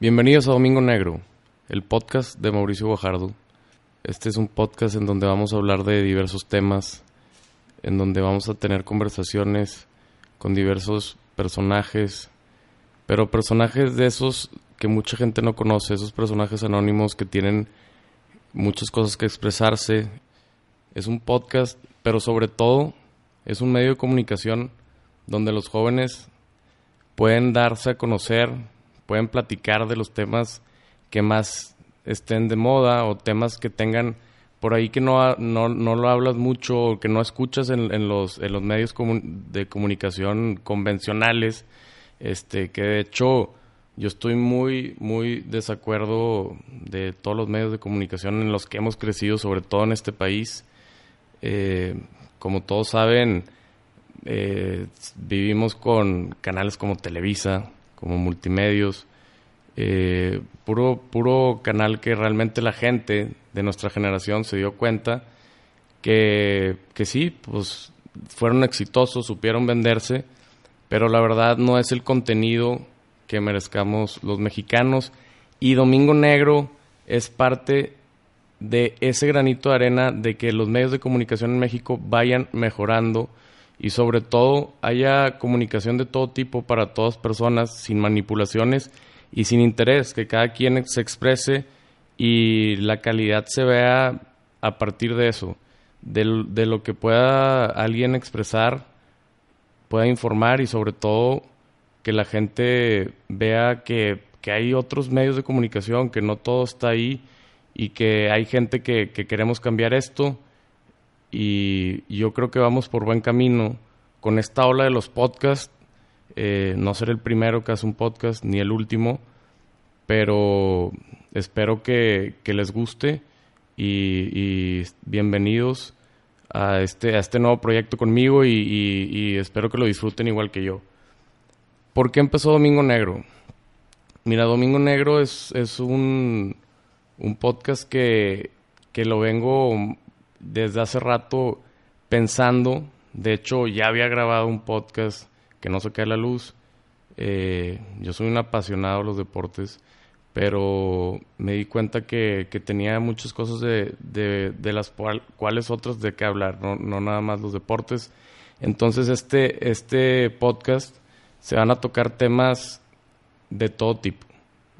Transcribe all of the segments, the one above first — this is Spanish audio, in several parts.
Bienvenidos a Domingo Negro, el podcast de Mauricio Guajardo. Este es un podcast en donde vamos a hablar de diversos temas, en donde vamos a tener conversaciones con diversos personajes, pero personajes de esos que mucha gente no conoce, esos personajes anónimos que tienen muchas cosas que expresarse. Es un podcast, pero sobre todo es un medio de comunicación donde los jóvenes pueden darse a conocer, pueden platicar de los temas que más estén de moda o temas que tengan por ahí que no, no, no lo hablas mucho o que no escuchas en, en los, en los medios de comunicación convencionales, este, que de hecho yo estoy muy, muy desacuerdo de todos los medios de comunicación en los que hemos crecido, sobre todo en este país. Eh, como todos saben, eh, vivimos con canales como Televisa, como multimedios, eh, puro, puro canal que realmente la gente de nuestra generación se dio cuenta que, que sí, pues fueron exitosos, supieron venderse, pero la verdad no es el contenido que merezcamos los mexicanos. Y Domingo Negro es parte de ese granito de arena de que los medios de comunicación en México vayan mejorando y sobre todo haya comunicación de todo tipo para todas personas, sin manipulaciones y sin interés, que cada quien se exprese y la calidad se vea a partir de eso, de, de lo que pueda alguien expresar, pueda informar y sobre todo que la gente vea que, que hay otros medios de comunicación, que no todo está ahí y que hay gente que, que queremos cambiar esto y yo creo que vamos por buen camino con esta ola de los podcasts. Eh, no ser el primero que hace un podcast ni el último, pero espero que, les guste y, bienvenidos a este, a este nuevo proyecto conmigo y, espero que lo disfruten igual que yo. ¿Por qué empezó Domingo Negro? Mira, Domingo Negro es, es un, un podcast que, que lo vengo desde hace rato pensando. De hecho, ya había grabado un podcast que no se cae la luz. Eh, yo soy un apasionado de los deportes, pero me di cuenta que, tenía muchas cosas de, de, las cuales otras de qué hablar, no, no, nada más los deportes. Entonces, este, este podcast se van a tocar temas de todo tipo,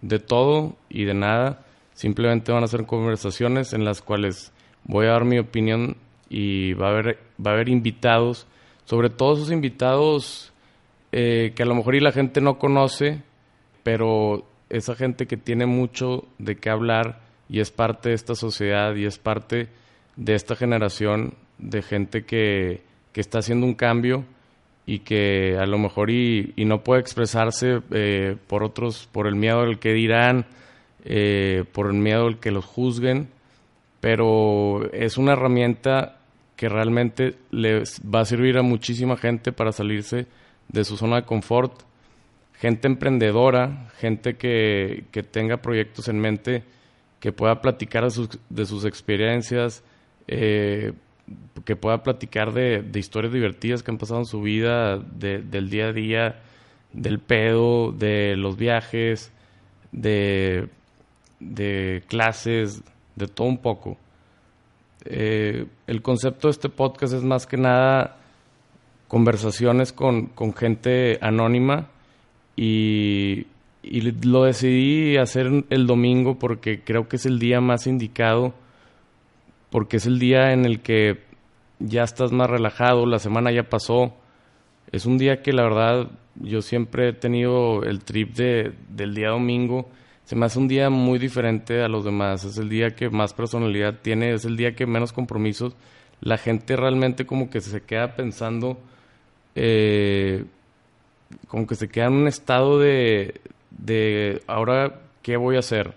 de todo y de nada. Simplemente van a ser conversaciones en las cuales voy a dar mi opinión y va a haber, va a haber invitados, sobre todo esos invitados eh, que a lo mejor y la gente no conoce, pero esa gente que tiene mucho de qué hablar y es parte de esta sociedad y es parte de esta generación de gente que, que está haciendo un cambio y que a lo mejor y, no puede expresarse eh, por otros, por el miedo al que dirán, eh, por el miedo al que los juzguen, pero es una herramienta que realmente le va a servir a muchísima gente para salirse de su zona de confort, gente emprendedora, gente que, tenga proyectos en mente, que pueda platicar de sus, de sus experiencias, eh, que pueda platicar de, historias divertidas que han pasado en su vida, del día a día, del pedo, de los viajes, de, de clases, de todo un poco. Eh, el concepto de este podcast es más que nada conversaciones con, con gente anónima y, y, lo decidí hacer el domingo porque creo que es el día más indicado, porque es el día en el que ya estás más relajado, la semana ya pasó. Es un día que la verdad yo siempre he tenido el trip de, del día domingo se me hace un día muy diferente a los demás. Es el día que más personalidad tiene, es el día que menos compromisos. La gente realmente como que se queda pensando, eh, como que se queda en un estado de, de ahora qué voy a hacer.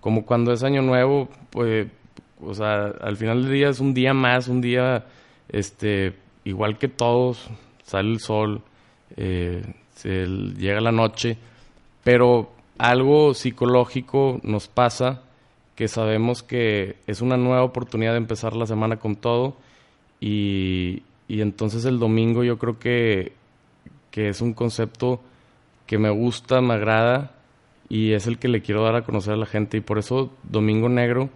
Como cuando es año nuevo, pues, o sea, al final del día es un día más, un día, este, igual que todos, sale el sol, eh, se llega la noche, pero algo psicológico nos pasa que sabemos que es una nueva oportunidad de empezar la semana con todo y, entonces el domingo yo creo que, que, es un concepto que me gusta, me agrada y es el que le quiero dar a conocer a la gente y por eso Domingo Negro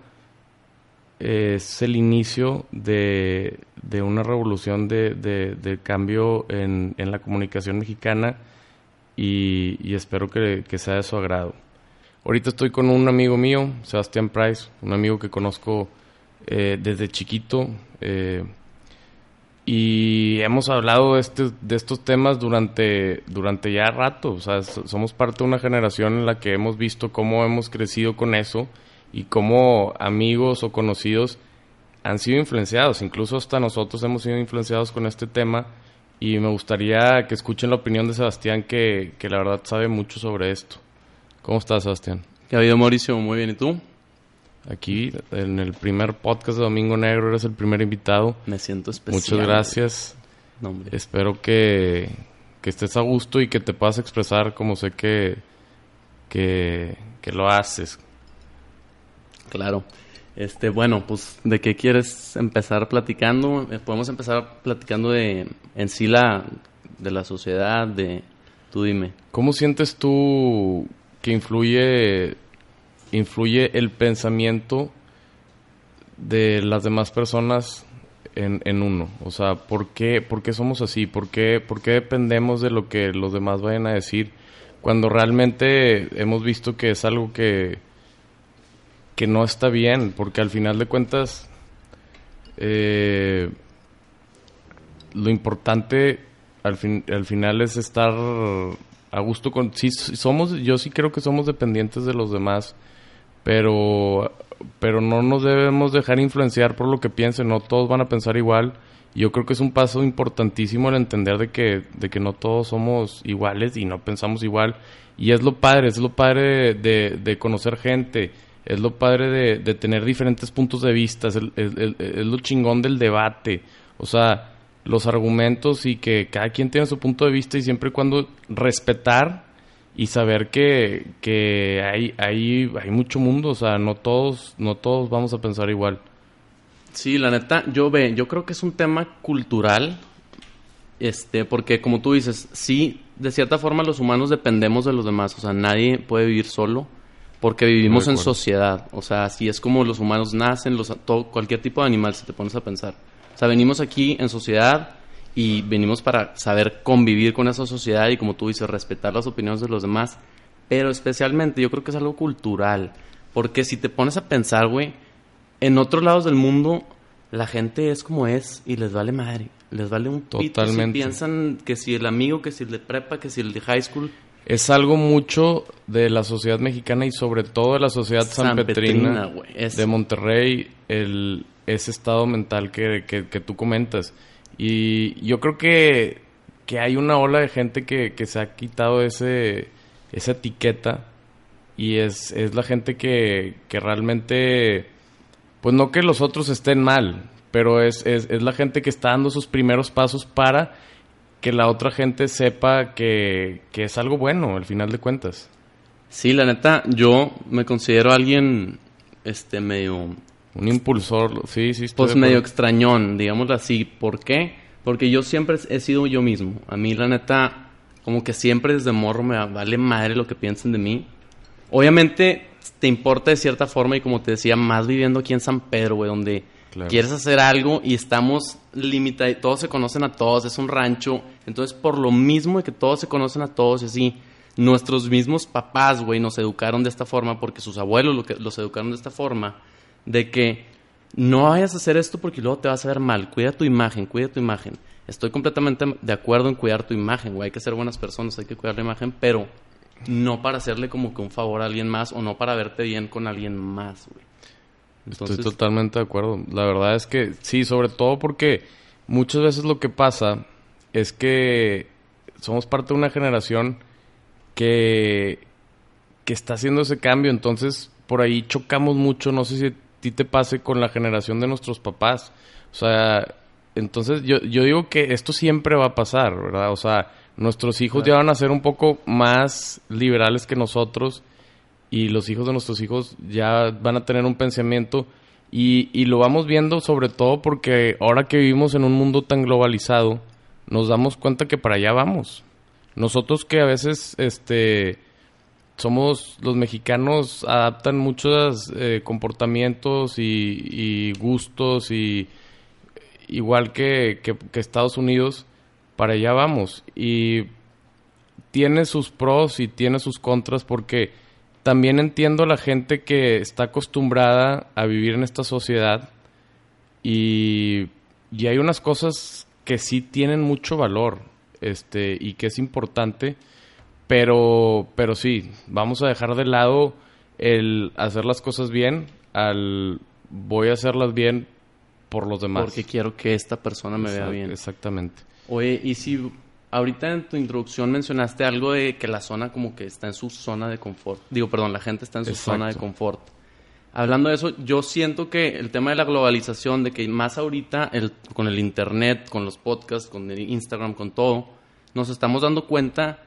es el inicio de, una revolución de, cambio en, la comunicación mexicana y, espero que, sea de su agrado. Ahorita estoy con un amigo mío, Sebastián Price, un amigo que conozco eh, desde chiquito. Eh, y hemos hablado de, este, de estos temas durante, durante ya rato. O sea, somos parte de una generación en la que hemos visto cómo hemos crecido con eso y cómo amigos o conocidos han sido influenciados. Incluso hasta nosotros hemos sido influenciados con este tema. Y me gustaría que escuchen la opinión de Sebastián, que, que la verdad sabe mucho sobre esto. ¿Cómo estás, Sebastián? ¿Qué ha habido, Mauricio? Muy bien, ¿y tú? Aquí, en el primer podcast de Domingo Negro, eres el primer invitado. Me siento especial. Muchas gracias. Espero que, estés a gusto y que te puedas expresar como sé que, que, que lo haces. Claro. Este, bueno, pues, ¿de qué quieres empezar platicando? Eh, podemos empezar platicando de, en sí, la, de la sociedad, de, tú dime. ¿Cómo sientes tú que influye, influye el pensamiento de las demás personas en, en uno? O sea, ¿por qué, ¿por qué somos así? ¿Por qué, ¿Por qué dependemos de lo que los demás vayan a decir? Cuando realmente hemos visto que es algo que, que no está bien, porque al final de cuentas eh, lo importante al, fin, al final es estar a gusto con sí somos yo sí creo que somos dependientes de los demás pero pero no nos debemos dejar influenciar por lo que piensen no todos van a pensar igual. Yo creo que es un paso importantísimo el entender de que de que no todos somos iguales y no pensamos igual. Y es lo padre es lo padre de, de conocer gente es lo padre de, tener diferentes puntos de vista es, es lo chingón del debate. O sea los argumentos y que cada quien tiene su punto de vista y siempre y cuando respetar y saber que, que hay, hay, hay mucho mundo, o sea, no todos, no todos vamos a pensar igual. Sí, la neta, yo ve, yo creo que es un tema cultural, este, porque como tú dices, sí, de cierta forma los humanos dependemos de los demás, o sea, nadie puede vivir solo, porque vivimos en sociedad, o sea, así es como los humanos nacen, los, todo, cualquier tipo de animal, si te pones a pensar. O sea, venimos aquí en sociedad y venimos para saber convivir con esa sociedad y como tú dices, respetar las opiniones de los demás. Pero especialmente yo creo que es algo cultural. Porque si te pones a pensar, güey, en otros lados del mundo la gente es como es y les vale madre. Les vale un pito si piensan que si el amigo, que si el de prepa, que si el de high school. Es algo mucho de la sociedad mexicana y sobre todo de la sociedad sanpetrina, de Monterrey, el, ese estado mental que, que, tú comentas. Y yo creo que, que, hay una ola de gente que, que se ha quitado ese, esa etiqueta y es, es la gente que, que realmente, pues no que los otros estén mal, pero es, es, es la gente que está dando sus primeros pasos para que la otra gente sepa que, que es algo bueno, al final de cuentas. Sí, la neta, yo me considero alguien este medio un impulsor, sí, sí. pues medio extrañón, digámoslo así. ¿Por qué? Porque yo siempre he sido yo mismo. A mí, la neta, como que siempre desde morro me vale madre lo que piensen de mí. Obviamente te importa de cierta forma y como te decía, más viviendo aquí en San Pedro, güey, donde quieres hacer algo y estamos limitados, todos se conocen a todos, es un rancho. Entonces, por lo mismo de que todos se conocen a todos y así, nuestros mismos papás, güey, nos educaron de esta forma porque sus abuelos los educaron de esta forma de que no vayas a hacer esto porque luego te vas a ver mal. Cuida tu imagen, cuida tu imagen. Estoy completamente de acuerdo en cuidar tu imagen, güey. Hay que ser buenas personas, hay que cuidar la imagen, pero no para hacerle como que un favor a alguien más o no para verte bien con alguien más, güey. Estoy totalmente de acuerdo. La verdad es que sí, sobre todo porque muchas veces lo que pasa es que somos parte de una generación que, que está haciendo ese cambio, entonces por ahí chocamos mucho, no sé si ti te pase con la generación de nuestros papás. O sea, entonces yo, yo digo que esto siempre va a pasar, ¿verdad? O sea, nuestros hijos ya van a ser un poco más liberales que nosotros y los hijos de nuestros hijos ya van a tener un pensamiento y, y lo vamos viendo sobre todo porque ahora que vivimos en un mundo tan globalizado, nos damos cuenta que para allá vamos. Nosotros que a veces, este somos los mexicanos adaptan muchos eh, comportamientos y, gustos y igual que, que, Estados Unidos para allá vamos y tiene sus pros y tiene sus contras porque también entiendo a la gente que está acostumbrada a vivir en esta sociedad y, y hay unas cosas que sí tienen mucho valor este y que es importante pero, pero sí, vamos a dejar de lado el hacer las cosas bien al voy a hacerlas bien por los demás. Porque quiero que esta persona me vea bien. Exactamente. Oye, y si ahorita en tu introducción mencionaste algo de que la zona como que está en su zona de confort. Digo, perdón, la gente está en su zona de confort. Hablando de eso, yo siento que el tema de la globalización, de que más ahorita el, con el internet, con los podcasts, con el Instagram, con todo, nos estamos dando cuenta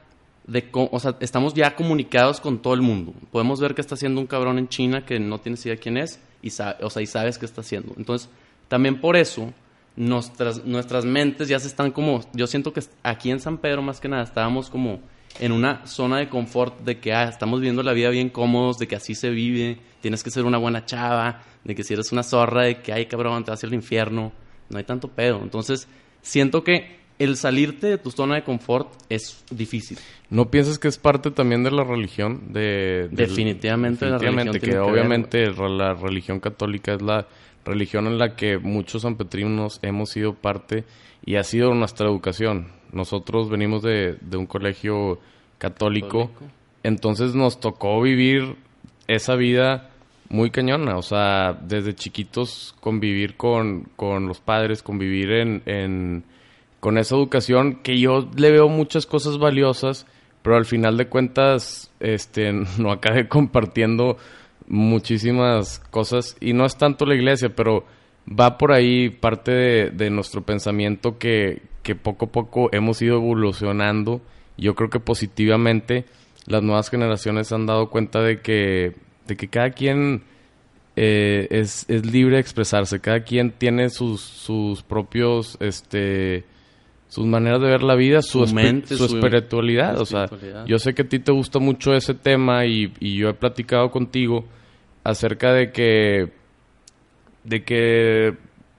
de o sea, estamos ya comunicados con todo el mundo. Podemos ver que está haciendo un cabrón en China que no tienes idea quién es y, o sea, y sabes qué está haciendo. Entonces, también por eso nuestras, nuestras mentes ya se están como, yo siento que aquí en San Pedro más que nada estábamos como en una zona de confort de que ah, estamos viviendo la vida bien cómodos, de que así se vive, tienes que ser una buena chava, de que si eres una zorra, de que ay cabrón, te vas al infierno, no hay tanto pedo. Entonces, siento que el salirte de tu zona de confort es difícil. ¿No piensas que es parte también de la religión? De, definitivamente, definitivamente que, obviamente la religión católica es la religión en la que muchos sanpetrinos hemos sido parte y ha sido nuestra educación. Nosotros venimos de, un colegio católico, entonces nos tocó vivir esa vida muy cañona, o sea, desde chiquitos convivir con, con los padres, convivir en con esa educación que yo le veo muchas cosas valiosas, pero al final de cuentas este no acabé compartiendo muchísimas cosas y no es tanto la iglesia, pero va por ahí parte de, nuestro pensamiento que, que, poco a poco hemos ido evolucionando. Yo creo que positivamente las nuevas generaciones han dado cuenta de que, de que cada quien eh, es, es, libre de expresarse, cada quien tiene sus, sus propios este, sus maneras de ver la vida, su, mente, su, espiritualidad. O sea, yo sé que a ti te gusta mucho ese tema y, yo he platicado contigo acerca de que, de que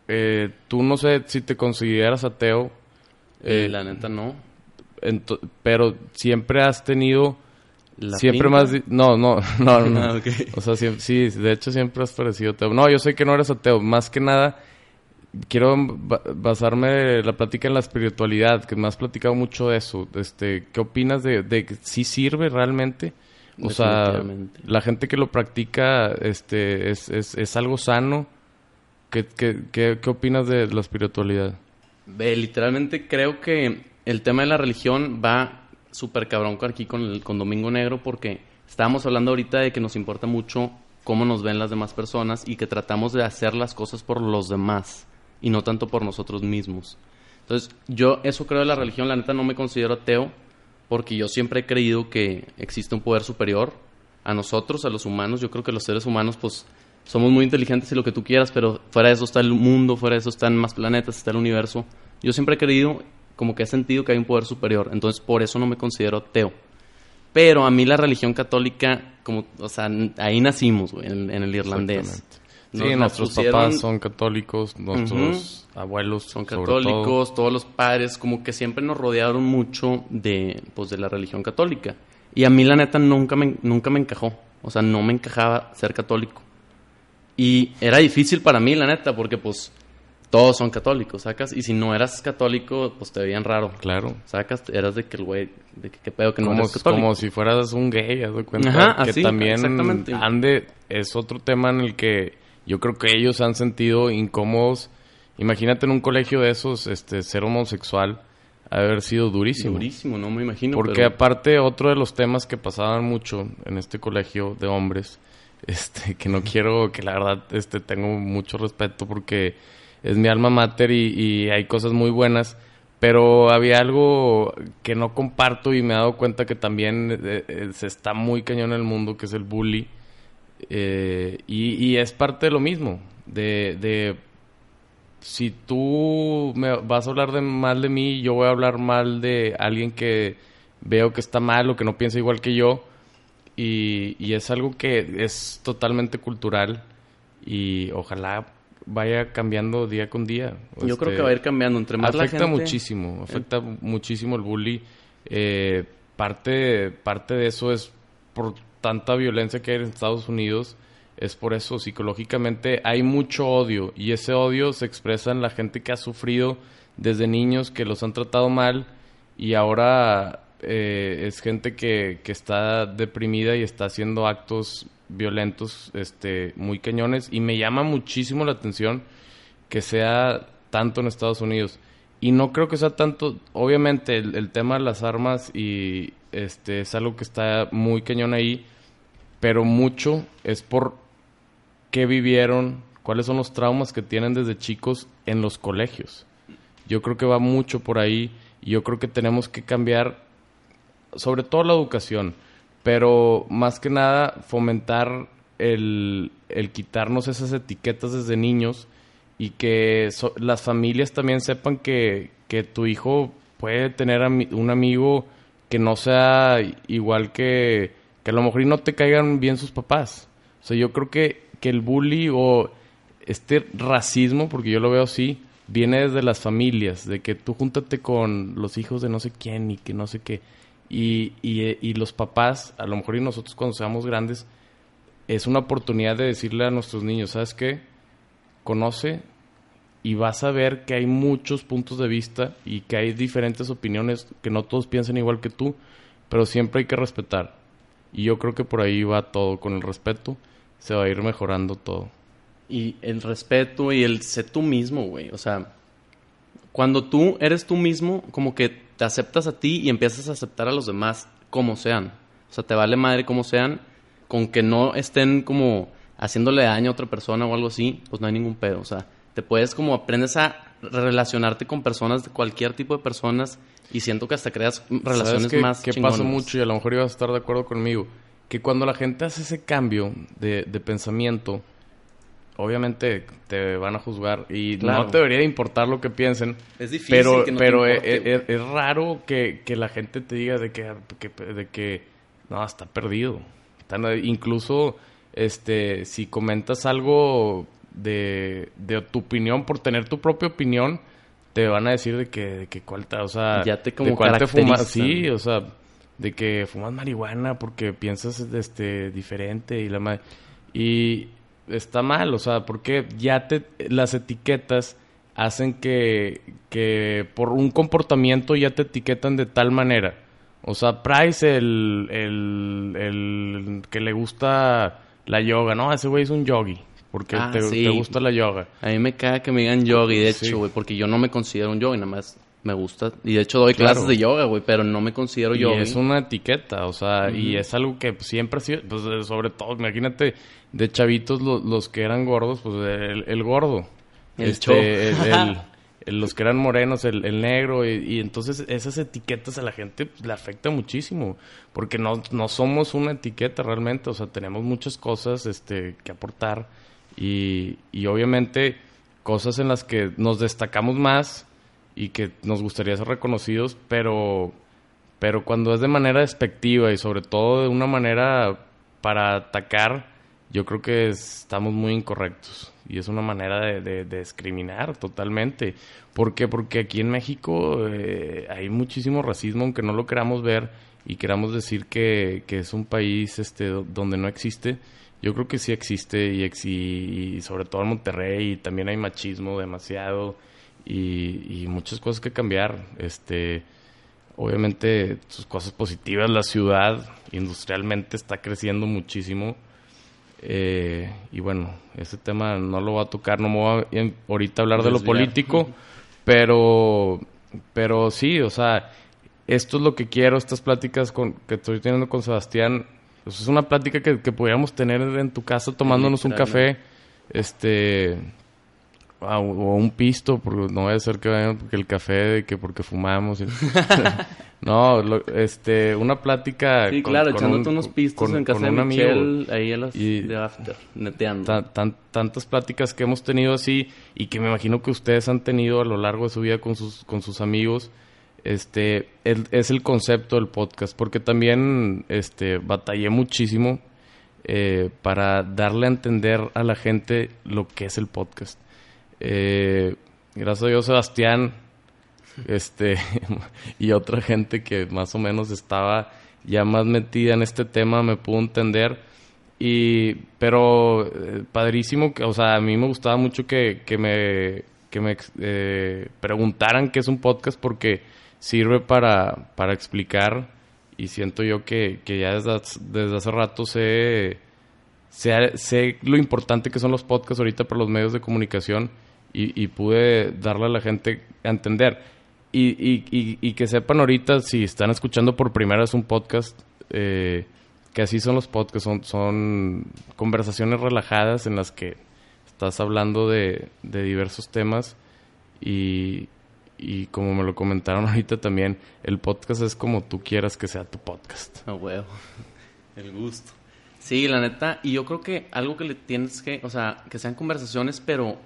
eh, tú no sé si te consideras ateo. Eh, la neta no. pero siempre has tenido... siempre más... No, no, no, no. Ah, o sea, sí, de hecho siempre has parecido ateo. No, yo sé que no eres ateo. Más que nada quiero basarme la plática en la espiritualidad, que me has platicado mucho de eso. Este, ¿Qué opinas de, de si sirve realmente? O sea, la gente que lo practica este, es, es, es algo sano. ¿Qué, qué, qué, qué opinas de la espiritualidad? Literalmente creo que el tema de la religión va súper cabrón aquí con, el, con Domingo Negro porque estábamos hablando ahorita de que nos importa mucho cómo nos ven las demás personas y que tratamos de hacer las cosas por los demás y no tanto por nosotros mismos. Entonces, yo eso creo de la religión, la neta no me considero ateo, porque yo siempre he creído que existe un poder superior a nosotros, a los humanos. Yo creo que los seres humanos, pues, somos muy inteligentes y lo que tú quieras, pero fuera de eso está el mundo, fuera de eso están más planetas, está el universo. Yo siempre he creído, como que he sentido que hay un poder superior, entonces por eso no me considero ateo. Pero a mí la religión católica, como, o sea, ahí nacimos, en, en, el irlandés. Sí, nuestros papás son católicos, nuestros abuelos son católicos, todos los padres, como que siempre nos rodearon mucho de, pues, de la religión católica. Y a mí la neta nunca me, nunca me encajó, o sea, no me encajaba ser católico. Y era difícil para mí, la neta, porque pues todos son católicos, sacas, y si no eras católico, pues te veían raro. Claro. Sacas, eras de que el güey, de que qué pedo que no eres católico. Como si fueras un gay, haz de cuenta. Ajá, que también ande, es otro tema en el que yo creo que ellos han sentido incómodos. Imagínate en un colegio de esos, este, ser homosexual, haber sido durísimo. Durísimo, no me imagino. Porque aparte, otro de los temas que pasaban mucho en este colegio de hombres, este, que no quiero, que la verdad, este, tengo mucho respeto porque es mi alma mater y, hay cosas muy buenas, pero había algo que no comparto y me he dado cuenta que también eh, eh, se está muy cañón en el mundo, que es el bully eh, y, es parte de lo mismo, de, de, si tú me vas a hablar de mal de mí, yo voy a hablar mal de alguien que veo que está mal o que no piensa igual que yo. y, y es algo que es totalmente cultural y ojalá vaya cambiando día con día. Yo creo Este, que va a ir cambiando entre más la afecta gente- muchísimo, afecta muchísimo el bully. Eh, parte, parte de eso es por tanta violencia que hay en Estados Unidos. Es por eso, psicológicamente hay mucho odio y ese odio se expresa en la gente que ha sufrido desde niños, que los han tratado mal y ahora eh, es gente que, que está deprimida y está haciendo actos violentos este, muy cañones y me llama muchísimo la atención que sea tanto en Estados Unidos. Y no creo que sea tanto, obviamente el, el tema de las armas y este es algo que está muy cañón ahí, pero mucho es por qué vivieron, cuáles son los traumas que tienen desde chicos en los colegios. Yo creo que va mucho por ahí y yo creo que tenemos que cambiar sobre todo la educación, pero más que nada fomentar el, el quitarnos esas etiquetas desde niños y que las familias también sepan que, que tu hijo puede tener un amigo que no sea igual que, que a lo mejor y no te caigan bien sus papás. O sea, yo creo que, que el bully o este racismo, porque yo lo veo así, viene desde las familias, de que tú júntate con los hijos de no sé quién y que no sé qué. Y, y, y los papás, a lo mejor y nosotros cuando seamos grandes, es una oportunidad de decirle a nuestros niños, ¿sabes qué? Conoce y vas a ver que hay muchos puntos de vista y que hay diferentes opiniones, que no todos piensan igual que tú, pero siempre hay que respetar. Y yo creo que por ahí va todo, con el respeto se va a ir mejorando todo. Y el respeto y el ser tú mismo, güey. O sea, cuando tú eres tú mismo, como que te aceptas a ti y empiezas a aceptar a los demás como sean. O sea, te vale madre como sean, con que no estén como haciéndole daño a otra persona o algo así, pues no hay ningún pedo. O sea, te puedes como aprendes a relacionarte con personas de cualquier tipo de personas y siento que hasta creas relaciones ¿Sabes qué, más chingonas. pasa mucho y a lo mejor ibas a estar de acuerdo conmigo? Que cuando la gente hace ese cambio de, de pensamiento, obviamente te van a juzgar y Claro. no te debería de importar lo que piensen. Es difícil pero que no pero es, importe, es- es raro que, que la gente te diga de que, que- de que no, está perdido. Incluso este si comentas algo de, de tu opinión por tener tu propia opinión, te van a decir de que, de que cuál o sea, Ya te como de cuál te fumas, sí, o sea, de que fumas marihuana porque piensas este diferente y la ma- y está mal, o sea, porque ya te las etiquetas hacen que que por un comportamiento ya te etiquetan de tal manera. O sea, Price el el, el que le gusta la yoga, no, ese güey es un yogi porque Ah, te, sí. te gusta la yoga. A mí me caga que me digan yogi, de hecho, güey, porque yo no me considero un yogi, nada más me gusta. Y de hecho doy Claro. clases de yoga, güey, pero no me considero Y yogi. es una etiqueta, o sea, y es algo que siempre ha sido, pues sobre todo, imagínate, de chavitos lo- los que eran gordos, pues el, el gordo. El Este, el- el- los que eran morenos, el, el negro, y, y entonces esas etiquetas a la gente pues, le afecta muchísimo, porque no, no somos una etiqueta realmente, o sea, tenemos muchas cosas este, que aportar y, y obviamente cosas en las que nos destacamos más y que nos gustaría ser reconocidos, pero, pero cuando es de manera despectiva y sobre todo de una manera para atacar, yo creo que estamos muy incorrectos. Y es una manera de, discriminar totalmente. ¿Por qué? Porque aquí en México eh, hay muchísimo racismo, aunque no lo queramos ver y queramos decir que, que es un país este, do- donde no existe. Yo creo que sí existe y, ex- y- y sobre todo en Monterrey y también hay machismo demasiado y, y muchas cosas que cambiar. Este, obviamente sus cosas positivas, la ciudad industrialmente está creciendo muchísimo. Eh, y bueno, ese tema no lo voy a tocar, no me voy a ahorita hablar de lo político, pero, pero sí, o sea, esto es lo que quiero, estas pláticas con, que estoy teniendo con Sebastián, pues es una plática que, que podríamos tener en tu casa tomándonos un café, este, o un pisto, porque no vaya a ser que vayan porque el café, de que porque fumamos. y- no, lo- este, una plática. Sí, con- claro, con echándote un- unos pistos con- en casa de un amigo. Michelle, ahí a las Y- de after, neteando. Tan- tan- tantas pláticas que hemos tenido así y que me imagino que ustedes han tenido a lo largo de su vida con sus, con sus amigos. Este, es el concepto del podcast, porque también este, batallé muchísimo eh, para darle a entender a la gente lo que es el podcast. Eh, gracias a Dios, Sebastián, este, y otra gente que más o menos estaba ya más metida en este tema me pudo entender. Y, pero eh, padrísimo, que, o sea, a mí me gustaba mucho que, que me, que me preguntaran qué es un podcast porque sirve para, para explicar y siento yo que, que ya desde, desde, hace rato sé, sé, lo importante que son los podcasts ahorita para los medios de comunicación y, y pude darle a la gente a entender. Y, y, y, que sepan ahorita, si están escuchando por primera vez un podcast, eh, que así son los podcasts, son, son conversaciones relajadas en las que estás hablando de, de diversos temas y, y como me lo comentaron ahorita también, el podcast es como tú quieras que sea tu podcast. Ah, huevo. El gusto. Sí, la neta, y yo creo que algo que le tienes que, o sea, que sean conversaciones, pero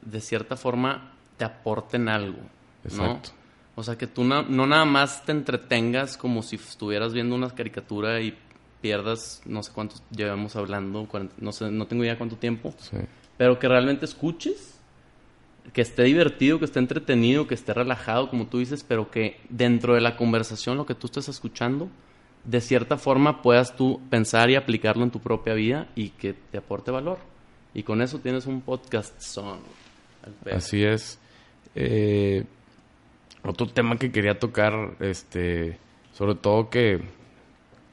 de cierta forma te aporten algo. Exacto. O sea, que tú no, no nada más te entretengas como si estuvieras viendo una caricatura y pierdas, no sé cuántos llevamos hablando, no sé, no tengo idea cuánto tiempo, sí. pero que realmente escuches que esté divertido, que esté entretenido, que esté relajado, como tú dices, pero que dentro de la conversación, lo que tú estás escuchando, de cierta forma puedas tú pensar y aplicarlo en tu propia vida y que te aporte valor. Y con eso tienes un podcast son. Así es. Eh, otro tema que quería tocar, este, sobre todo que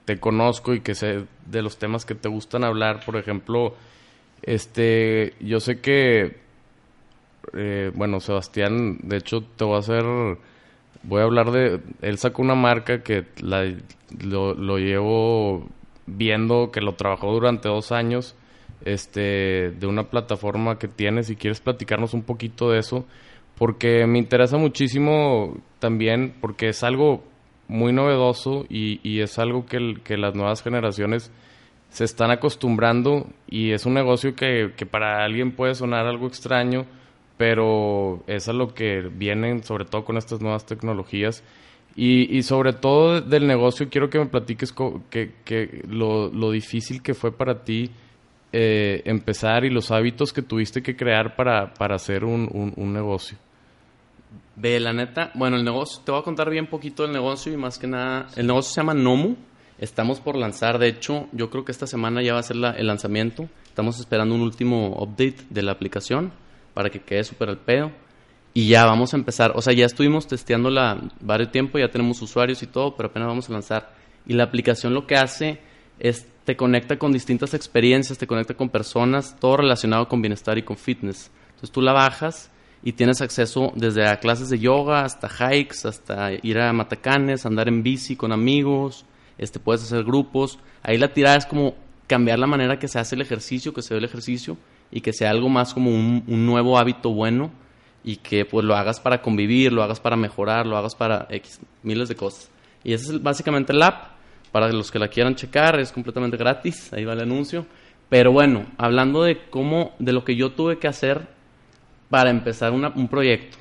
te conozco y que sé de los temas que te gustan hablar, por ejemplo, este, yo sé que eh, bueno, Sebastián, de hecho, te voy a hacer, voy a hablar de, él sacó una marca que la, lo, lo llevo viendo, que lo trabajó durante dos años, este, de una plataforma que tiene, si quieres platicarnos un poquito de eso, porque me interesa muchísimo también, porque es algo muy novedoso y, y es algo que, que las nuevas generaciones se están acostumbrando y es un negocio que, que para alguien puede sonar algo extraño, pero es a lo que vienen sobre todo con estas nuevas tecnologías. Y, sobre todo del negocio, quiero que me platiques que, lo, difícil que fue para ti eh, empezar y los hábitos que tuviste que crear para, para hacer un, un, negocio. Ve, la neta, bueno, el negocio, te voy a contar bien poquito del negocio y más que nada, el negocio se llama Nomu. Estamos por lanzar, de hecho, yo creo que esta semana ya va a ser el lanzamiento. Estamos esperando un último update de la aplicación para que quede súper al pedo. Y ya vamos a empezar. O sea, ya estuvimos testeándola varios tiempo, ya tenemos usuarios y todo, pero apenas vamos a lanzar. Y la aplicación lo que hace es te conecta con distintas experiencias, te conecta con personas, todo relacionado con bienestar y con fitness. Entonces tú la bajas y tienes acceso desde a clases de yoga hasta hikes, hasta ir a matacanes, andar en bici con amigos, este puedes hacer grupos. Ahí la tirada es como cambiar la manera que se hace el ejercicio, que se ve el ejercicio y que sea algo más como un, nuevo hábito bueno y que pues lo hagas para convivir, lo hagas para mejorar, lo hagas para X, miles de cosas. Y ese es básicamente el app. Para los que la quieran checar, es completamente gratis, ahí va el anuncio. Pero bueno, hablando de cómo, de lo que yo tuve que hacer para empezar un proyecto,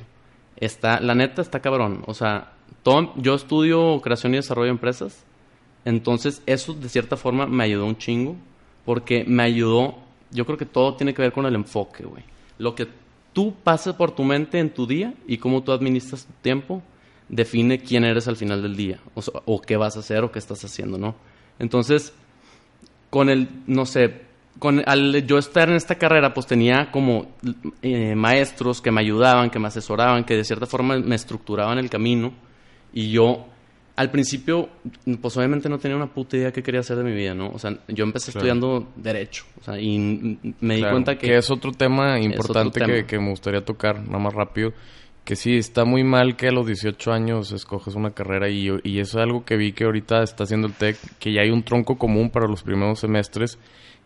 está, la neta está cabrón. O sea, todo, yo estudio creación y desarrollo de empresas, entonces eso de cierta forma me ayudó un chingo, porque me ayudó yo creo que todo tiene que ver con el enfoque, güey. Lo que tú pases por tu mente en tu día y cómo tú administras tu tiempo define quién eres al final del día, o, qué vas a hacer o qué estás haciendo, ¿no? Entonces, con el, no sé, con al yo estar en esta carrera, pues tenía como eh, maestros que me ayudaban, que me asesoraban, que de cierta forma me estructuraban el camino y yo al principio, pues obviamente no tenía una puta idea qué quería hacer de mi vida, ¿no? O sea, yo empecé estudiando Derecho, o sea, y me di cuenta que... Que es otro tema importante Que, me gustaría tocar, nada más rápido, que sí, está muy mal que a los 18 años escoges una carrera y, y eso es algo que vi que ahorita está haciendo el TEC, que ya hay un tronco común para los primeros semestres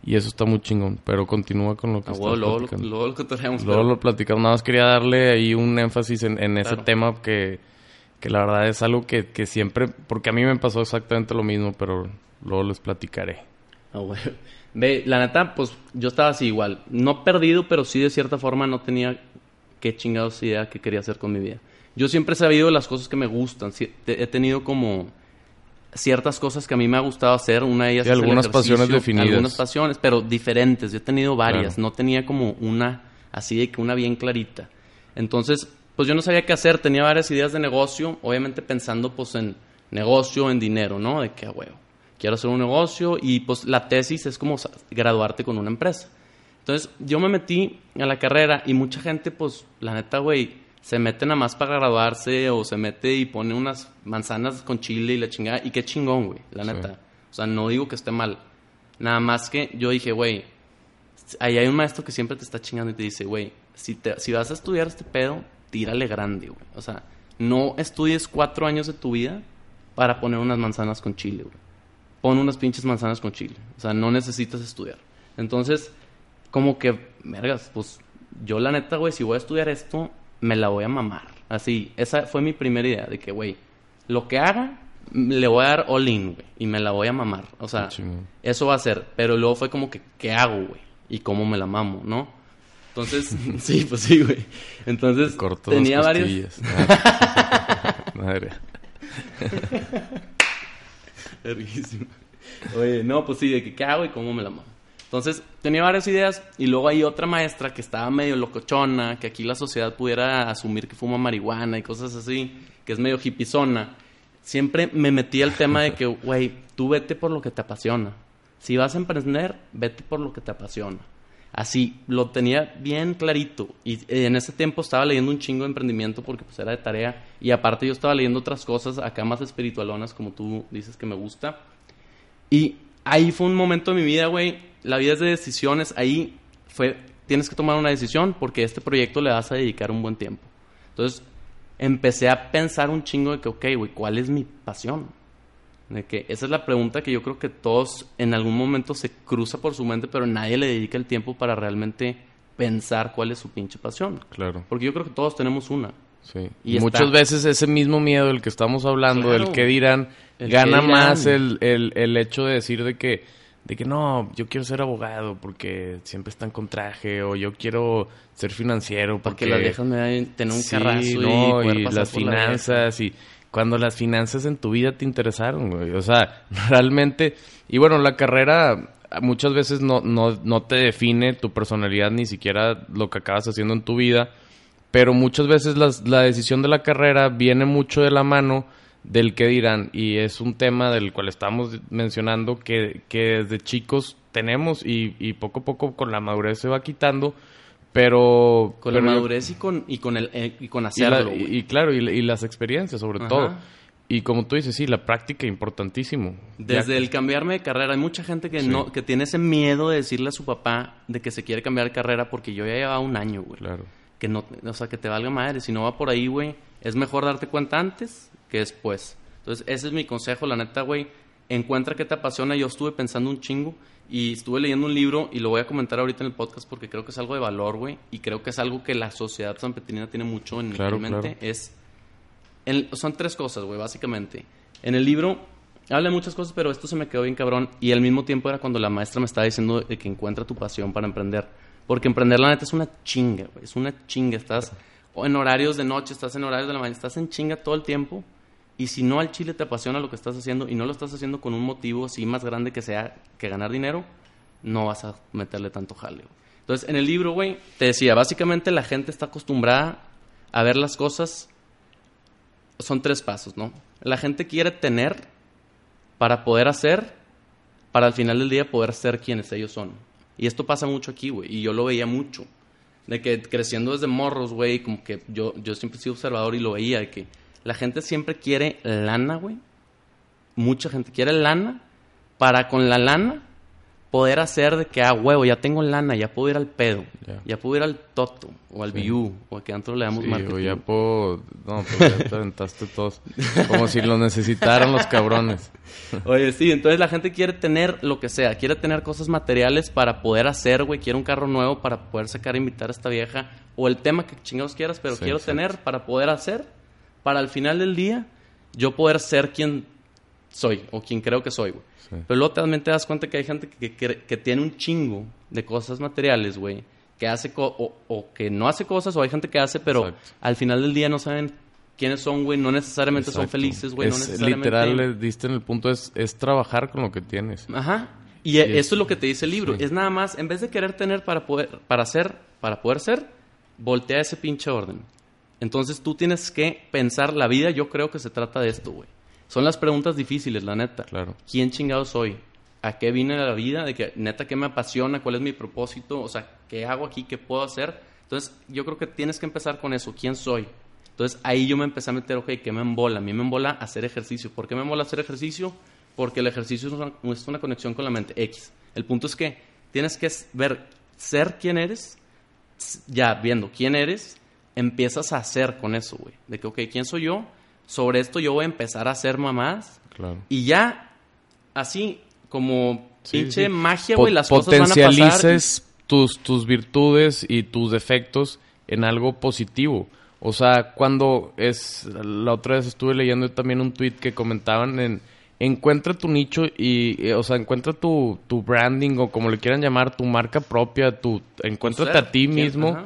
y eso está muy chingón, pero continúa con lo que ah, luego, luego, luego, lo. Luego lo platicamos, nada más quería darle ahí un énfasis en, ese tema que que la verdad es algo que, que, siempre, porque a mí me pasó exactamente lo mismo, pero luego les platicaré. Ah, Ve, la neta, pues yo estaba así igual, no perdido, pero sí de cierta forma no tenía qué chingados idea que quería hacer con mi vida. yo siempre he sabido las cosas que me gustan. He tenido como ciertas cosas que a mí me ha gustado hacer. Una de ellas Sí, es el algunas pasiones definidas. Algunas pasiones, pero diferentes. Yo he tenido varias. Claro. No tenía como una así de que una bien clarita. Entonces, pues yo no sabía qué hacer. Tenía varias ideas de negocio. Obviamente pensando pues en negocio, en dinero, ¿no? De que, a huevo. Quiero hacer un negocio y pues la tesis es como graduarte con una empresa. Entonces, yo me metí a la carrera y mucha gente, pues, la neta, güey, se mete nada más para graduarse o se mete y pone unas manzanas con chile y la chingada. Y qué chingón, güey, la Sí. neta. O sea, no digo que esté mal. Nada más que yo dije, güey, ahí hay un maestro que siempre te está chingando y te dice, güey, si, te- si vas a estudiar este pedo, tírale grande, güey. O sea, no estudies cuatro años de tu vida para poner unas manzanas con chile, güey. Pon unas pinches manzanas con chile. O sea, no necesitas estudiar. Entonces, como que, vergas, pues yo la neta, güey, si voy a estudiar esto, me la voy a mamar. Así, esa fue mi primera idea, de que, güey, lo que haga, m- le voy a dar all in, güey, y me la voy a mamar. O sea, eso va a ser. Pero luego fue como que, ¿qué hago, güey? Y cómo me la mamo, ¿no? Entonces, sí, pues sí, güey. Entonces, Cortó tenía varios... Ah. Madre. Verguísima. Oye, no, pues sí, de que qué hago y cómo me la mamo. Entonces, tenía varias ideas y luego hay otra maestra que estaba medio locochona, que aquí la sociedad pudiera asumir que fuma marihuana y cosas así, que es medio hipizona. Siempre me metí al tema de que, güey, tú vete por lo que te apasiona. Si vas a emprender, vete por lo que te apasiona. Así, lo tenía bien clarito. Y eh, en ese tiempo estaba leyendo un chingo de emprendimiento porque pues era de tarea. Y aparte yo estaba leyendo otras cosas acá más espiritualonas, como tú dices que me gusta. Y ahí fue un momento de mi vida, güey. La vida es de decisiones. Ahí fue, tienes que tomar una decisión porque este proyecto le vas a dedicar un buen tiempo. Entonces, empecé a pensar un chingo de que, ok, güey, ¿cuál es mi pasión? De que esa es la pregunta que yo creo que todos en algún momento se cruza por su mente, pero nadie le dedica el tiempo para realmente pensar cuál es su pinche pasión. Claro. Porque yo creo que todos tenemos una. Sí. Y Muchas está- veces ese mismo miedo del que estamos hablando, Claro. del que dirán, El gana dirán. más el, el, el hecho de decir de que, de que no, yo quiero ser abogado porque siempre están con traje, o yo quiero ser financiero Porque porque, las viejas me dan tener un Sí, carrazo y, no, poder y pasar las por la vieja. finanzas y cuando las finanzas en tu vida te interesaron, güey. O sea, realmente, y bueno, la carrera muchas veces no, no, no te define tu personalidad ni siquiera lo que acabas haciendo en tu vida, pero muchas veces las- la decisión de la carrera viene mucho de la mano del que dirán y es un tema del cual estamos mencionando que, que desde chicos tenemos y, y poco a poco con la madurez se va quitando, pero... Con pero la madurez y con, y con, el, eh, y con y, la- hacerlo, y- claro, y, y las experiencias sobre Ajá. todo. Y como tú dices, sí, la práctica importantísimo. Desde Ya- el cambiarme de carrera, hay mucha gente que Sí. no que tiene ese miedo de decirle a su papá de que se quiere cambiar de carrera porque yo ya llevaba un año, güey. Claro. Que no, o sea, que te valga madre. Si no va por ahí, güey, es mejor darte cuenta antes que después. Entonces, ese es mi consejo, la neta, güey. Encuentra qué te apasiona. Yo estuve pensando un chingo y estuve leyendo un libro y lo voy a comentar ahorita en el podcast porque creo que es algo de valor, güey. Y creo que es algo que la sociedad sanpetrina tiene mucho en, Claro, en mente. claro. Es el- son tres cosas, güey, básicamente. En el libro habla de muchas cosas, pero esto se me quedó bien cabrón. Y al mismo tiempo era cuando la maestra me estaba diciendo de que encuentra tu pasión para emprender. Porque emprender, la neta, es una chinga, güey. Es una chinga. Estás en horarios de noche, estás en horarios de la mañana, estás en chinga todo el tiempo. Y si no al chile te apasiona lo que estás haciendo y no lo estás haciendo con un motivo así más grande que sea que ganar dinero, no vas a meterle tanto jale, güey. Entonces, en el libro, güey, te decía, básicamente la gente está acostumbrada a ver las cosas son tres pasos, ¿no? La gente quiere tener para poder hacer, para al final del día poder ser quienes ellos son. Y esto pasa mucho aquí, güey, y yo lo veía mucho. De que creciendo desde morros, güey, como que yo, yo siempre he sido observador y lo veía, de que la gente siempre quiere lana, güey. Mucha gente quiere lana para con la lana poder hacer de que, ah, huevo, ya tengo lana, ya puedo ir al pedo, Ya. ya puedo ir al toto, o al Sí. o a que antes le damos Sí, marketing. o ya puedo... No, pues ya te aventaste todos. Como si lo necesitaran los cabrones. Oye, sí, entonces la gente quiere tener lo que sea, quiere tener cosas materiales para poder hacer, güey, quiere un carro nuevo para poder sacar e invitar a esta vieja, o el tema que chingados quieras, pero Sí, quiero exacto. tener para poder hacer, para al final del día yo poder ser quien soy, o quien creo que soy, güey. Sí. Pero luego también te das cuenta que hay gente que, que- que tiene un chingo de cosas materiales, güey, que hace co- o, o que no hace cosas, o hay gente que hace, pero Exacto. al final del día no saben quiénes son, güey. No necesariamente son Exacto. felices, güey. No Es, necesariamente... Literal, le diste en el punto, es, es trabajar con lo que tienes. Ajá. Y Y eso es- es lo que te dice el libro. sí. Es nada más, en vez de querer tener para poder, para ser, para poder ser, voltea ese pinche orden. Entonces tú tienes que pensar, la vida yo creo que se trata de esto, güey. Son las preguntas difíciles, la neta. Claro. ¿Quién chingado soy? ¿A qué vine a la vida? De que, neta, ¿qué me apasiona? ¿Cuál es mi propósito? O sea, ¿qué hago aquí? ¿Qué puedo hacer? Entonces, yo creo que tienes que empezar con eso. ¿Quién soy? Entonces, ahí yo me empecé a meter, ok, ¿qué me embola? A mí me embola hacer ejercicio. ¿Por qué me embola hacer ejercicio? Porque el ejercicio es una, es una conexión con la mente. X. El punto es que tienes que ver, ser quién eres, ya viendo quién eres, empiezas a hacer con eso, güey. De que, ok, ¿quién soy yo? Sobre esto yo voy a empezar a hacer mamás Claro. y ya, así como Sí, pinche sí. magia, güey, las cosas van a pasar. Potencialices tus, tus virtudes y tus defectos en algo positivo. O sea, cuando es... La otra vez estuve leyendo también un tweet que comentaban en... Encuentra tu nicho y, eh, o sea, encuentra tu, tu branding o como le quieran llamar, tu marca propia, tu, encuéntrate ser, a ti mismo Ajá.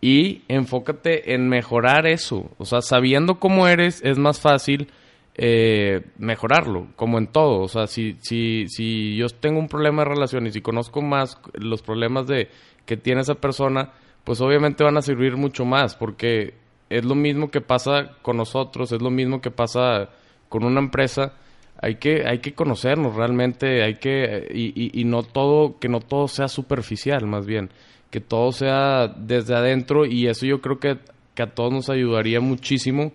Y enfócate en mejorar eso. O sea, sabiendo cómo eres es más fácil eh, mejorarlo, como en todo. O sea, si, si, si yo tengo un problema de relación y si conozco más los problemas de que tiene esa persona, pues obviamente van a servir mucho más, porque es lo mismo que pasa con nosotros, es lo mismo que pasa con una empresa. Hay que, hay que conocernos realmente, hay que, y, y, no todo, que no todo sea superficial, más bien, que todo sea desde adentro, y eso yo creo que, que a todos nos ayudaría muchísimo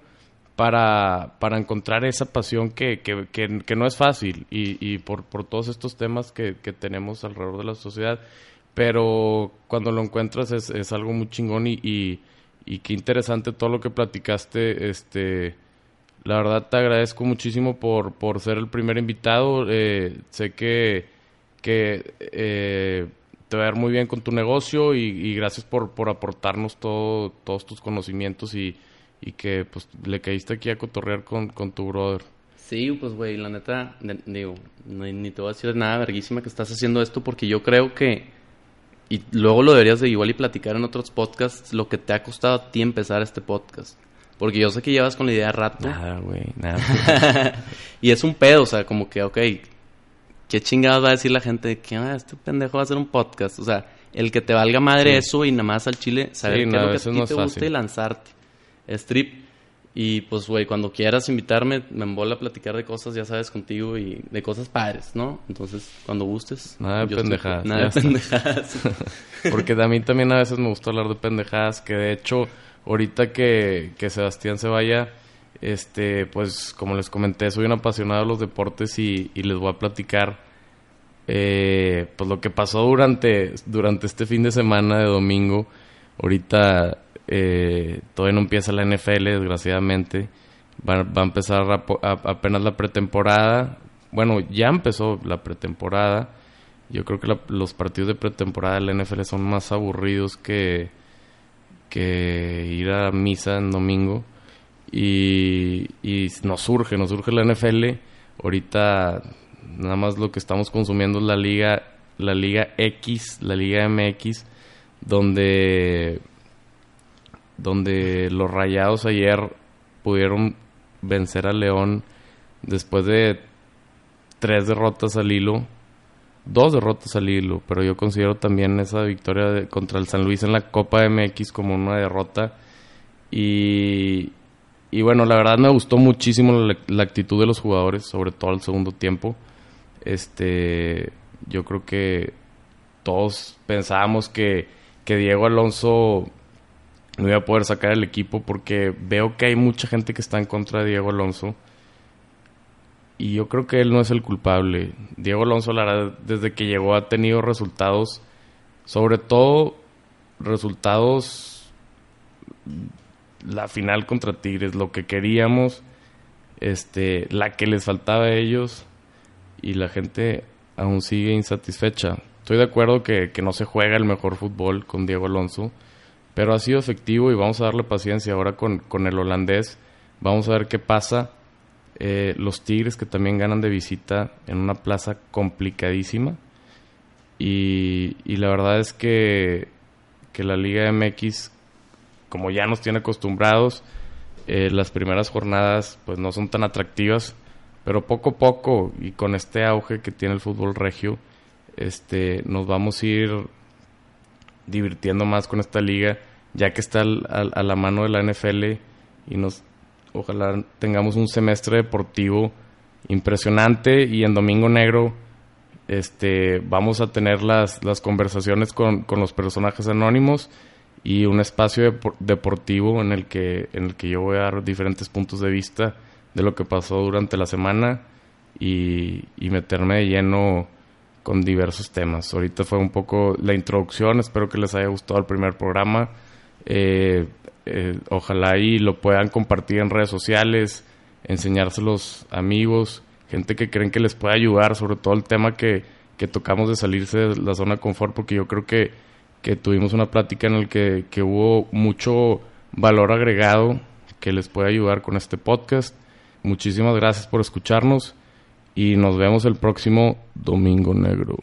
para, para encontrar esa pasión que, que, que, no es fácil y, y por, por todos estos temas que, que tenemos alrededor de la sociedad. Pero cuando lo encuentras es, es algo muy chingón y, y, y qué interesante todo lo que platicaste. Este, la verdad te agradezco muchísimo por, por ser el primer invitado. Eh, sé que, que eh, te va a ir muy bien con tu negocio y, gracias por, por aportarnos todo, todos tus conocimientos y, y que pues le caíste aquí a cotorrear con, con tu brother. Sí, pues, güey, la neta, digo, ni, ni te voy a decir nada verguísima que estás haciendo esto porque yo creo que, y luego lo deberías de igual y platicar en otros podcasts, lo que te ha costado a ti empezar este podcast. Porque yo sé que llevas con la idea rato. Nada, güey, nada. y es un pedo, o sea, como que, ok, ¿qué chingados va a decir la gente? que ah, este pendejo va a hacer un podcast. O sea, el que te valga madre Sí. eso y nada más al chile saber Sí, qué no, es lo que a no ti es te gusta y lanzarte. Strip. Y pues, güey, cuando quieras invitarme, me embola a platicar de cosas, ya sabes, contigo y de cosas padres, ¿no? Entonces, cuando gustes. Nada de estoy- pendejadas, Nada de pendejadas. Porque a mí también a veces me gusta hablar de pendejadas, que de hecho, ahorita que, que Sebastián se vaya, este, pues como les comenté, soy un apasionado de los deportes y, les voy a platicar eh, pues lo que pasó durante, durante este fin de semana de domingo. Ahorita eh, todavía no empieza la NFL, desgraciadamente. Va, va a empezar a- apenas la pretemporada. Bueno, ya empezó la pretemporada. Yo creo que la- los partidos de pretemporada de la NFL son más aburridos que, que ir a misa en domingo. Y, y nos surge, nos surge la NFL. Ahorita nada más lo que estamos consumiendo es la liga, la liga X, la liga MX, donde, donde los rayados ayer pudieron vencer a León después de tres derrotas al hilo, dos derrotas al hilo, pero yo considero también esa victoria de- contra el San Luis en la Copa MX como una derrota. Y, y bueno, la verdad me gustó muchísimo la, actitud de los jugadores, sobre todo al segundo tiempo. Este, yo creo que todos pensábamos que, que Diego Alonso no iba a poder sacar el equipo porque veo que hay mucha gente que está en contra de Diego Alonso. Y yo creo que él no es el culpable. Diego Alonso, la verdad, desde que llegó ha tenido resultados, sobre todo resultados, la final contra Tigres, lo que queríamos, este, la que les faltaba a ellos, y la gente aún sigue insatisfecha. Estoy de acuerdo que, que no se juega el mejor fútbol con Diego Alonso, pero ha sido efectivo y vamos a darle paciencia ahora con, con el holandés. Vamos a ver qué pasa. Eh, los Tigres que también ganan de visita en una plaza complicadísima. Y, la verdad es que, que la Liga MX, como ya nos tiene acostumbrados, Eh, las primeras jornadas pues no son tan atractivas, pero poco a poco y con este auge que tiene el fútbol regio, este, nos vamos a ir divirtiendo más con esta liga, ya que está a la mano de la NFL y nos ojalá tengamos un semestre deportivo impresionante y en Domingo Negro este vamos a tener las, las conversaciones con, con los personajes anónimos y un espacio deportivo en el que en el que yo voy a dar diferentes puntos de vista de lo que pasó durante la semana y, y meterme de lleno con diversos temas. Ahorita fue un poco la introducción, espero que les haya gustado el primer programa. Eh, eh, ojalá y lo puedan compartir en redes sociales, enseñárselos amigos, gente que creen que les puede ayudar, sobre todo el tema que, que tocamos de salirse de la zona de confort, porque yo creo que, que tuvimos una plática en la que, que hubo mucho valor agregado que les puede ayudar con este podcast. Muchísimas gracias por escucharnos y nos vemos el próximo Domingo Negro.